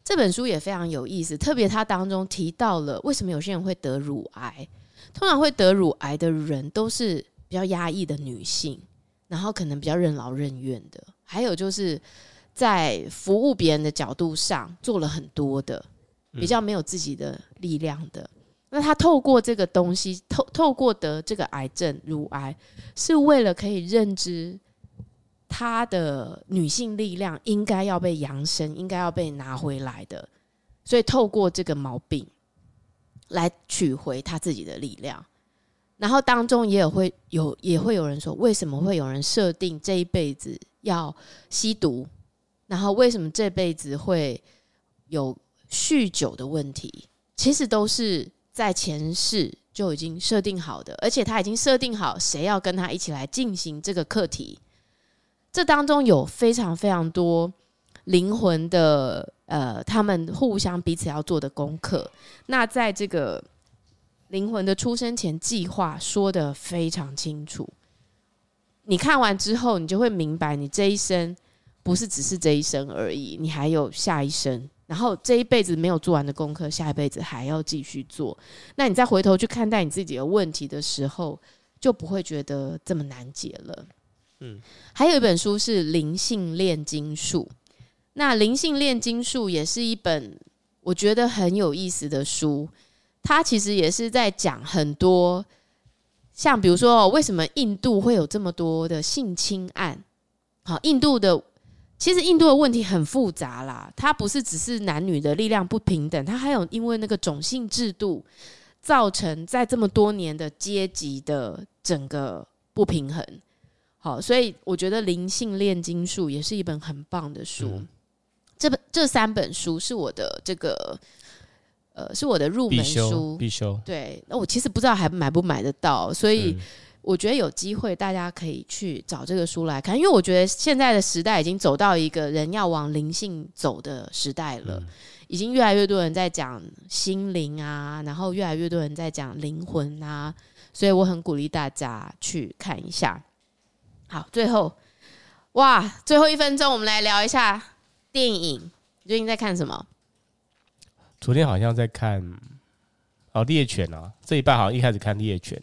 这本书也非常有意思，特别它当中提到了为什么有些人会得乳癌。通常会得乳癌的人都是比较压抑的女性，然后可能比较任劳任怨的，还有就是在服务别人的角度上做了很多的，比较没有自己的力量的。嗯、那他透过这个东西，透透过得这个癌症乳癌，是为了可以认知。他的女性力量应该要被扬升，应该要被拿回来的，所以透过这个毛病来取回他自己的力量。然后当中也有会有也会有人说，为什么会有人设定这一辈子要吸毒？然后为什么这辈子会有酗酒的问题？其实都是在前世就已经设定好的，而且他已经设定好谁要跟他一起来进行这个课题。这当中有非常非常多灵魂的，呃，他们互相彼此要做的功课。那在这个灵魂的出生前计划说得非常清楚，你看完之后，你就会明白，你这一生不是只是这一生而已，你还有下一生。然后这一辈子没有做完的功课，下一辈子还要继续做。那你再回头去看待你自己的问题的时候，就不会觉得这么难解了。嗯，还有一本书是《灵性炼金术》，那《灵性炼金术》也是一本我觉得很有意思的书。它其实也是在讲很多，像比如说，为什么印度会有这么多的性侵案？好，印度的其实印度的问题很复杂啦，它不是只是男女的力量不平等，它还有因为那个种姓制度造成在这么多年的阶级的整个不平衡。好，所以我觉得《灵性炼金术》也是一本很棒的书。嗯、这本这三本书是我的这个，呃，是我的入门书，必修。必修。对，那我其实不知道还买不买得到，所以我觉得有机会大家可以去找这个书来看，因为我觉得现在的时代已经走到一个人要往灵性走的时代了，嗯、已经越来越多人在讲心灵啊，然后越来越多人在讲灵魂啊，所以我很鼓励大家去看一下。好，最后，哇，最后一分钟，我们来聊一下电影。你最近在看什么？昨天好像在看哦，《猎犬》啊，这一半好像一开始看《猎犬》，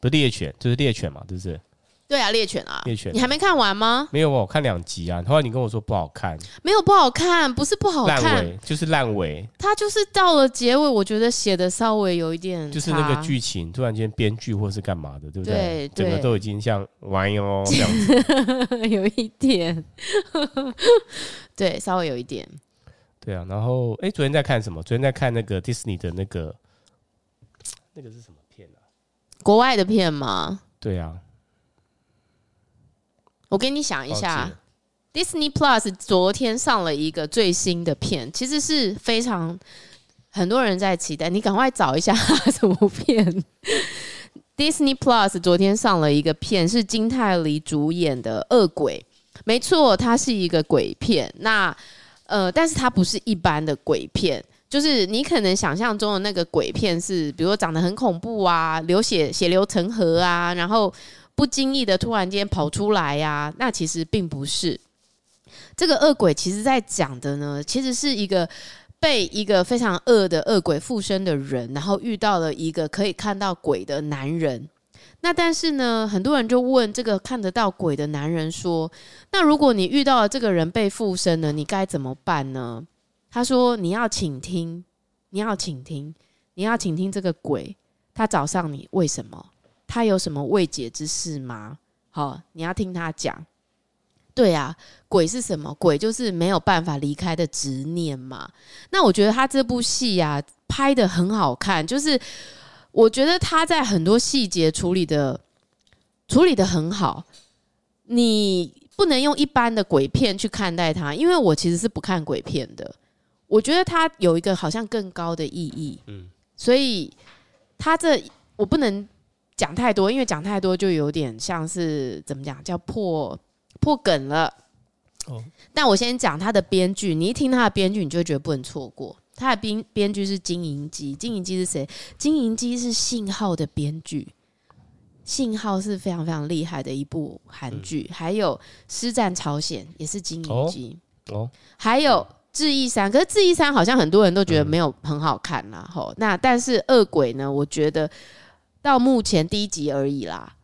不是《猎犬》，就是《猎犬》嘛，是不是？对啊，猎犬啊，猎犬，你还没看完吗？没有，我看两集啊。后来你跟我说不好看，没有不好看，不是不好看，烂尾就是烂尾。它就是到了结尾，我觉得写的稍微有一点，就是那个剧情突然间编剧或是干嘛的，对不对？对，整个都已经像玩哦 这样子，有一点，对，稍微有一点。对啊，然后哎，昨天在看什么？昨天在看那个迪士尼的那个，那个是什么？国外的片吗？对啊。我给你想一下，Disney Plus 昨天上了一个最新的片，其实是非常很多人在期待。你赶快找一下 什么片？Disney Plus 昨天上了一个片，是金泰梨主演的《恶鬼》，没错，它是一个鬼片。那呃，但是它不是一般的鬼片，就是你可能想象中的那个鬼片是，比如说长得很恐怖啊，流血血流成河啊，然后。不经意的突然间跑出来呀、那其实并不是这个恶鬼。其实在讲的呢，其实是一个被一个非常恶的恶鬼附身的人，然后遇到了一个可以看到鬼的男人。那但是呢，很多人就问这个看得到鬼的男人说：“那如果你遇到了这个人被附身了，你该怎么办呢？”他说：“你要倾听，你要倾听，你要倾听这个鬼，他找上你为什么？”他有什么未解之事吗？好，你要听他讲。对啊，鬼是什么？鬼就是没有办法离开的执念嘛。那我觉得他这部戏啊，拍得很好看，就是我觉得他在很多细节处理的处理得很好。你不能用一般的鬼片去看待它，因为我其实是不看鬼片的。我觉得它有一个好像更高的意义。嗯，所以他这我不能。讲太多，因为讲太多就有点像是怎么讲，叫破破梗了。哦，但我先讲他的编剧，你一听他的编剧，你就会觉得不能错过。他的编编剧是金银姬，金银姬是谁？金银姬是信号的编剧，信号是非常非常厉害的一部韩剧，嗯。还有师战朝鲜也是金银姬哦，还有智异三，可是智异三好像很多人都觉得没有很好看啦。吼，嗯，那但是恶鬼呢？我觉得。到目前第一集而已啦。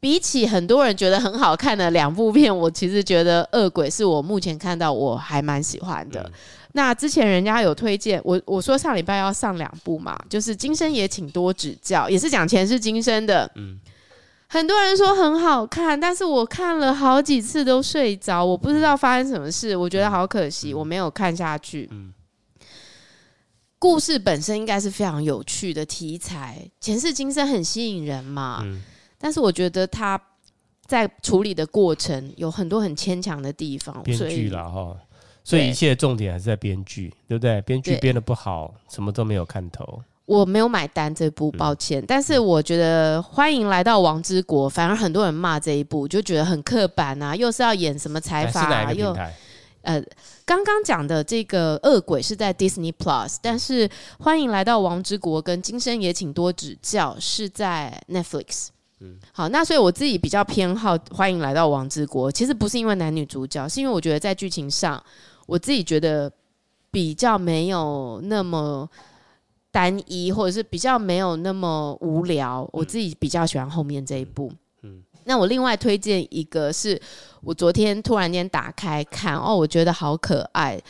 比起很多人觉得很好看的两部片，我其实觉得《恶鬼》是我目前看到我还蛮喜欢的。嗯、那之前人家有推荐我，我说上礼拜要上两部嘛，就是《今生也请多指教》，也是讲前世今生的。嗯，很多人说很好看，但是我看了好几次都睡着，我不知道发生什么事，我觉得好可惜，我没有看下去。嗯。故事本身应该是非常有趣的题材，前世今生很吸引人嘛。嗯。但是我觉得他在处理的过程有很多很牵强的地方。编剧了哈，所以一切重点还是在编剧，对不对？编剧编的不好，什么都没有看头。我没有买单这部，抱歉。嗯。但是我觉得欢迎来到王之国，反而很多人骂这一部，就觉得很刻板啊，又是要演什么财阀啊，又。呃，刚刚讲的这个恶鬼是在 Disney Plus，但是欢迎来到王之国跟今生也请多指教是在 Netflix。嗯，好，那所以我自己比较偏好欢迎来到王之国，其实不是因为男女主角，是因为我觉得在剧情上，我自己觉得比较没有那么单一，或者是比较没有那么无聊，我自己比较喜欢后面这一部。那我另外推荐一个是我昨天突然间打开看哦，我觉得好可爱。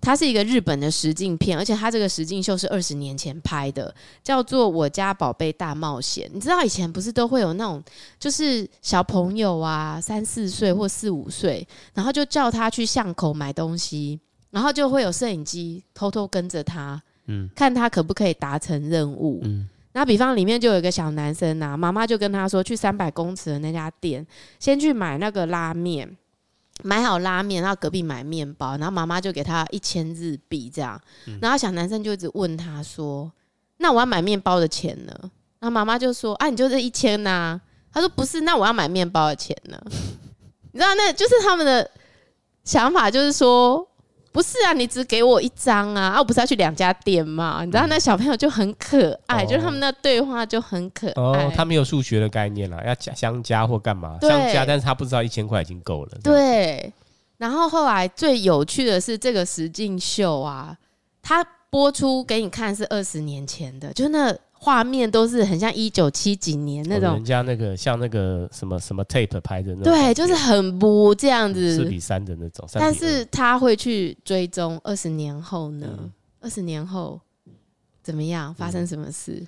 它是一个日本的实境片，而且它这个实境秀是二十年前拍的，叫做《我家宝贝大冒险》。你知道以前不是都会有那种，就是小朋友啊，三四岁或四五岁，然后就叫他去巷口买东西，然后就会有摄影机偷偷跟着他，嗯，看他可不可以达成任务，嗯。那比方里面就有一个小男生呐、啊，妈妈就跟他说，去三百公尺的那家店，先去买那个拉面，买好拉面，然后隔壁买面包，然后妈妈就给他一千日币这样，然后小男生就一直问他说：“那我要买面包的钱呢？”然后妈妈就说：“啊，你就这一千呐？”他说：“不是，那我要买面包的钱呢？” 你知道，那就是他们的想法，就是说。不是啊，你只给我一张啊！啊，我不是要去两家店嘛？你知道那小朋友就很可爱，嗯、就是他们那对话就很可爱。哦，他没有数学的概念啦，要加相加或干嘛？相加，但是他不知道一千块已经够了。对。然后后来最有趣的是这个实境秀啊，他播出给你看是二十年前的，就那画面都是很像一九七几年那种，人家那个像那个什么什么 tape 拍的那种，对，就是很不这样子，四比三的那种。但是他会去追踪二十年后呢？二十年后怎么样？发生什么事？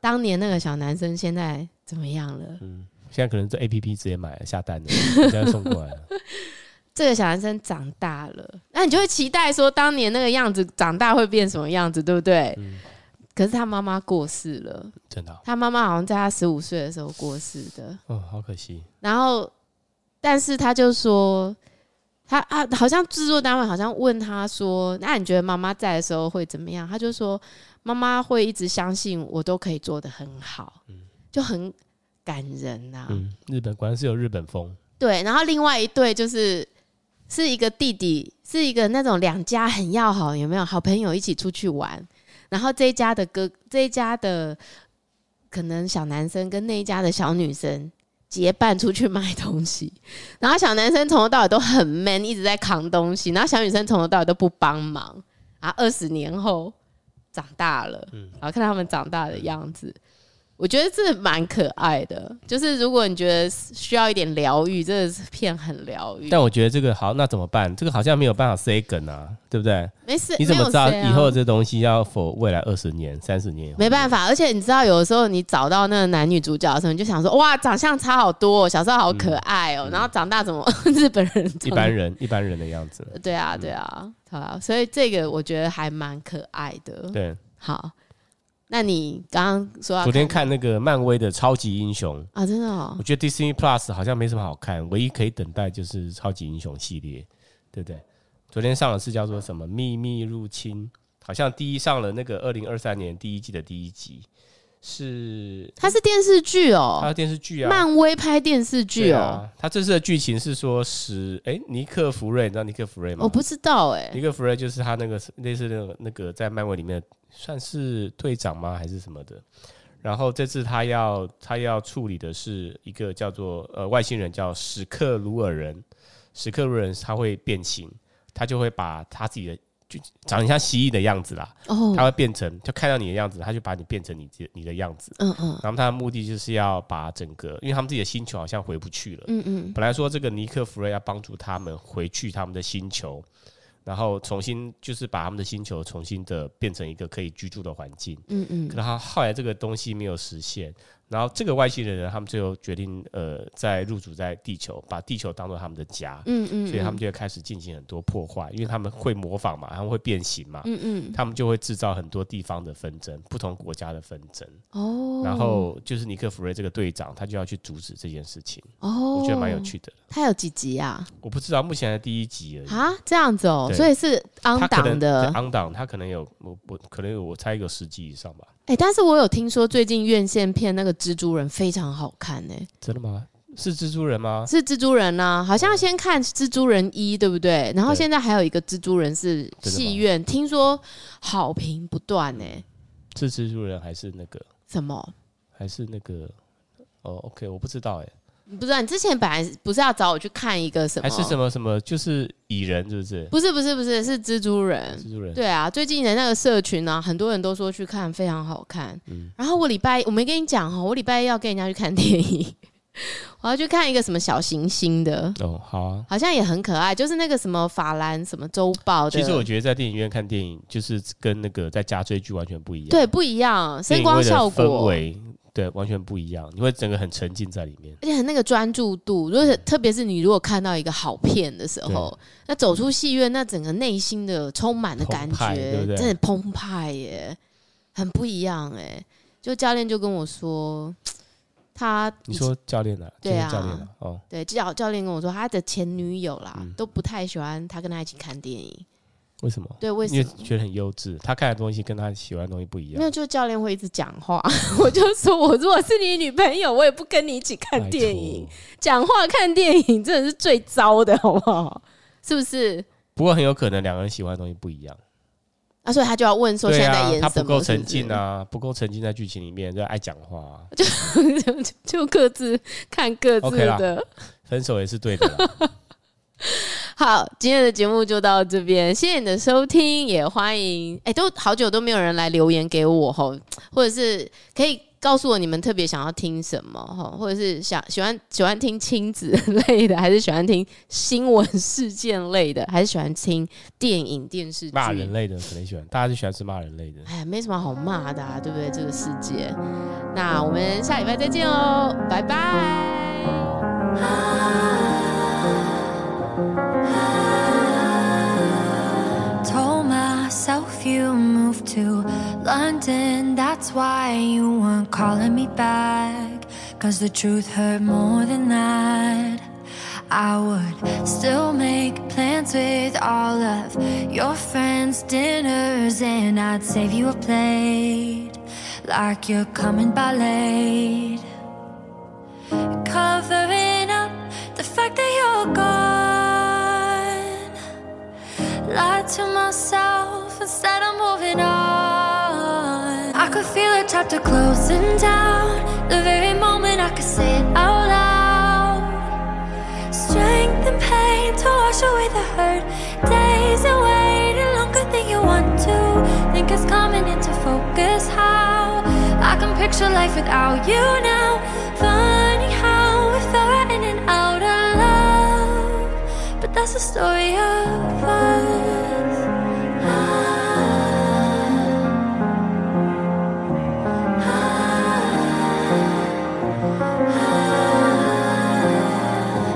当年那个小男生现在怎么样了？嗯，现在可能这 A P P 直接买了下单了，现在送过来了。这个小男生长大了，那你就会期待说，当年那个样子长大会变什么样子，对不对？嗯可是他妈妈过世了，真的。他妈妈好像在他十五岁的时候过世的，哦，好可惜。然后，但是他就说，他啊，好像制作单位好像问他说，那你觉得妈妈在的时候会怎么样？他就说，妈妈会一直相信我都可以做的很好，嗯就很感人呐。嗯，日本果然是有日本风。对，然后另外一对就是是一个弟弟，是一个那种两家很要好，有没有好朋友一起出去玩？然后这一家的哥，这一家的可能小男生跟那一家的小女生结伴出去买东西，然后小男生从头到尾都很 man，一直在扛东西，然后小女生从头到尾都不帮忙。然后二十年后长大了，然后看他们长大的样子。我觉得这蛮可爱的，就是如果你觉得需要一点疗愈，这个片很疗愈。但我觉得这个好，那怎么办？这个好像没有办法塞梗啊，对不对？没事，你怎么知道以后这东西要 for 未来二十年、三十年？没办法，而且你知道，有的时候你找到那个男女主角的时候，你就想说，哇，长相差好多，哦小时候好可爱哦，然后长大怎么 日本人？一般人，一般人的样子。对啊，对啊，好，所以这个我觉得还蛮可爱的。对，好。那你刚刚说，昨天看那个漫威的超级英雄。啊，真的哦，我觉得 Disney Plus 好像没什么好看，唯一可以等待就是超级英雄系列，对不对？昨天上的是叫做什么《秘密入侵》，好像第一上了那个二零二三年第一季的第一集，是它是电视剧哦，它是电视剧啊，漫威拍电视剧哦，它这次的剧情是说是哎，尼克弗瑞，你知道尼克弗瑞吗？我不知道哎，尼克弗瑞就是他那个类似那个那个在漫威里面。算是队长吗？还是什么的？然后这次他要他要处理的是一个叫做呃外星人叫史克鲁尔人，史克鲁尔人他会变形，他就会把他自己的就长得像蜥蜴的样子啦，哦，他会变成就看到你的样子，它就把你变成你你的样子，嗯嗯，然后它的目的就是要把整个，因为他们自己的星球好像回不去了，嗯嗯，本来说这个尼克弗瑞要帮助他们回去他们的星球。然后重新就是把他们的星球重新的变成一个可以居住的环境，嗯嗯，可是他后来这个东西没有实现。然后这个外星人呢，他们最后决定，呃，在入主在地球，把地球当做他们的家，嗯嗯，所以他们就会开始进行很多破坏，因为他们会模仿嘛，他们会变形嘛，嗯嗯，他们就会制造很多地方的纷争，不同国家的纷争，哦，然后就是尼克弗瑞这个队长，他就要去阻止这件事情，哦，我觉得蛮有趣的。他有几集啊？我不知道，目前的第一集而已。啊，这样子哦，所以是 on 档的。on 档，他可能有我我可能有我猜有十集以上吧。哎、欸，但是我有听说最近院线片那个蜘蛛人非常好看呢、欸。真的吗？是蜘蛛人吗？是蜘蛛人呐、啊，好像先看蜘蛛人一，对不对？然后现在还有一个蜘蛛人是戏院，听说好评不断呢、欸。是蜘蛛人还是那个什么？还是那个？哦，OK，我不知道哎、欸。不是、啊，你之前本来不是要找我去看一个什么？还是什么什么？就是蚁人，是不是？不是，不是，不是，是蜘蛛人。蜘蛛人。对啊，最近的那个社群呢、啊，很多人都说去看，非常好看。嗯。然后我礼拜我没跟你讲哈，我礼拜一要跟人家去看电影，我要去看一个什么小行星的。哦，好啊。好像也很可爱，就是那个什么法兰什么周报的。其实我觉得在电影院看电影，就是跟那个在家追剧完全不一样。对，不一样，声光效果。对，完全不一样。你会整个很沉浸在里面，而且很那个专注度。如果特别是你如果看到一个好片的时候，那走出戏院，那整个内心的充满的感觉，对对真的澎湃耶，很不一样哎。就教练就跟我说，他你说教练啊？对啊，教练啊，哦，对，教教练跟我说，他的前女友啦，嗯、都不太喜欢他跟他一起看电影。为什么？对，为什么？因为觉得很幼稚，他看的东西跟他喜欢的东西不一样。那就教练会一直讲话，我就说，我如果是你女朋友，我也不跟你一起看电影。讲话看电影真的是最糟的，好不好？是不是？不过很有可能两个人喜欢的东西不一样。啊，所以他就要问说，现在在演什么？他不够沉浸啊，不够沉浸在剧情里面，就爱讲话啊，就就就各自看各自的。分手也是对的。好，今天的节目就到这边，谢谢你的收听，也欢迎，哎、欸，都好久都没有人来留言给我吼，或者是可以。告诉我你们特别想要听什么哈，或者是想喜欢喜欢听亲子类的，还是喜欢听新闻事件类的，还是喜欢听电影电视剧骂人类的？可能喜欢，大家就喜欢吃骂人类的。哎，没什么好骂的啊，对不对？这个世界，那我们下礼拜再见哦，拜拜。You moved to London, that's why you weren't calling me back. Cause the truth hurt more than that. I would still make plans with all of your friends' dinners, and I'd save you a plate like you're coming by late. Covering up the fact that you're gone. Lied to myself instead of moving on. I could feel it chapter closing down. The very moment I could say it out loud. Strength and pain to wash away the hurt. Days and waiting longer than you want to. Think it's coming into focus how I can picture life without you now. Funny that's the story of us. Ah, ah,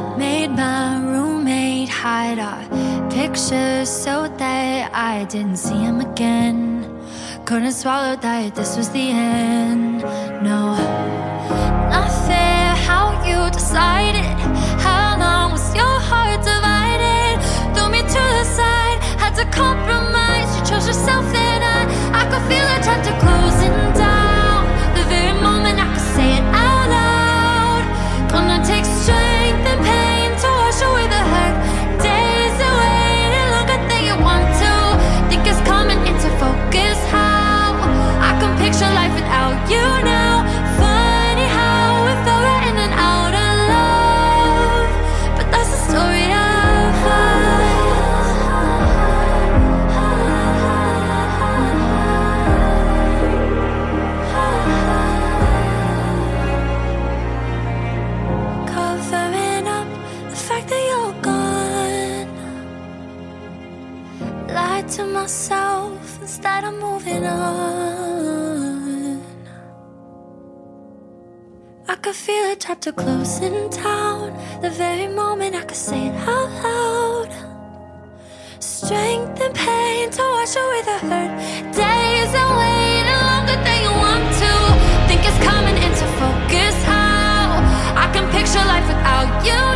ah, Made my roommate hide our pictures so that I didn't see him again. Couldn't swallow that this was the end. No, not fair how you decided. the chapter closing down The very moment I could say it out loud. Strength and pain to wash away the hurt. Days and waiting longer than you want to. Think it's coming into focus. How I can picture life without you.